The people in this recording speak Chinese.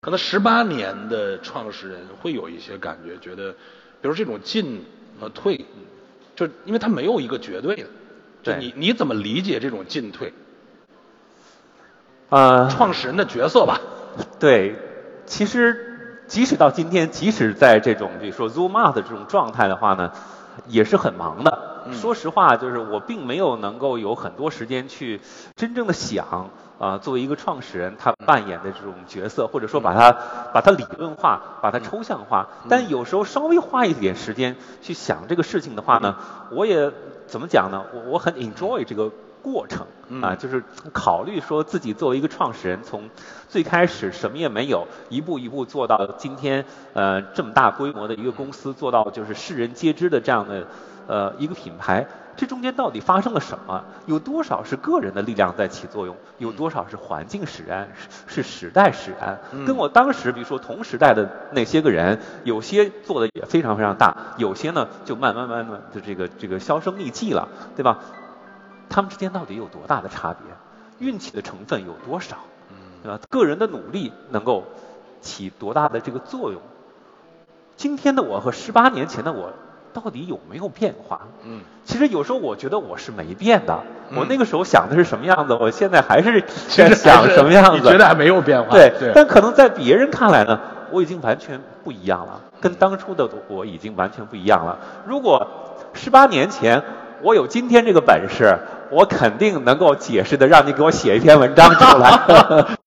可能十八年的创始人会有一些感觉，觉得，比如这种进和退，就因为他没有一个绝对的，就对你你怎么理解这种进退？呃，创始人的角色吧，对，其实即使到今天，即使在这种比如说 Zoom out 的这种状态的话呢，也是很忙的。嗯说实话，就是我并没有能够有很多时间去真正的想啊、作为一个创始人，他扮演的这种角色，或者说把它把它理论化，把它抽象化。但有时候稍微花一点时间去想这个事情的话呢，我也怎么讲呢？我我很 enjoy 这个过程啊，嗯就是考虑说自己作为一个创始人，从最开始什么也没有，一步一步做到今天呃这么大规模的一个公司，做到就是世人皆知的这样的呃一个品牌。这中间到底发生了什么？有多少是个人的力量在起作用？有多少是环境使然？是是时代使然？嗯跟我当时比如说同时代的那些个人，有些做的也非常非常大，有些呢就慢慢慢慢的这个这个销声匿迹了，对吧？他们之间到底有多大的差别？运气的成分有多少？对吧？个人的努力能够起多大的这个作用？今天的我和十八年前的我到底有没有变化？嗯，其实有时候我觉得我是没变的，嗯我那个时候想的是什么样子，我现在还是在想什么样子。你觉得还没有变化？对，对，但可能在别人看来呢，我已经完全不一样了，跟当初的我已经完全不一样了。如果十八年前我有今天这个本事，我肯定能够解释的让你给我写一篇文章出来。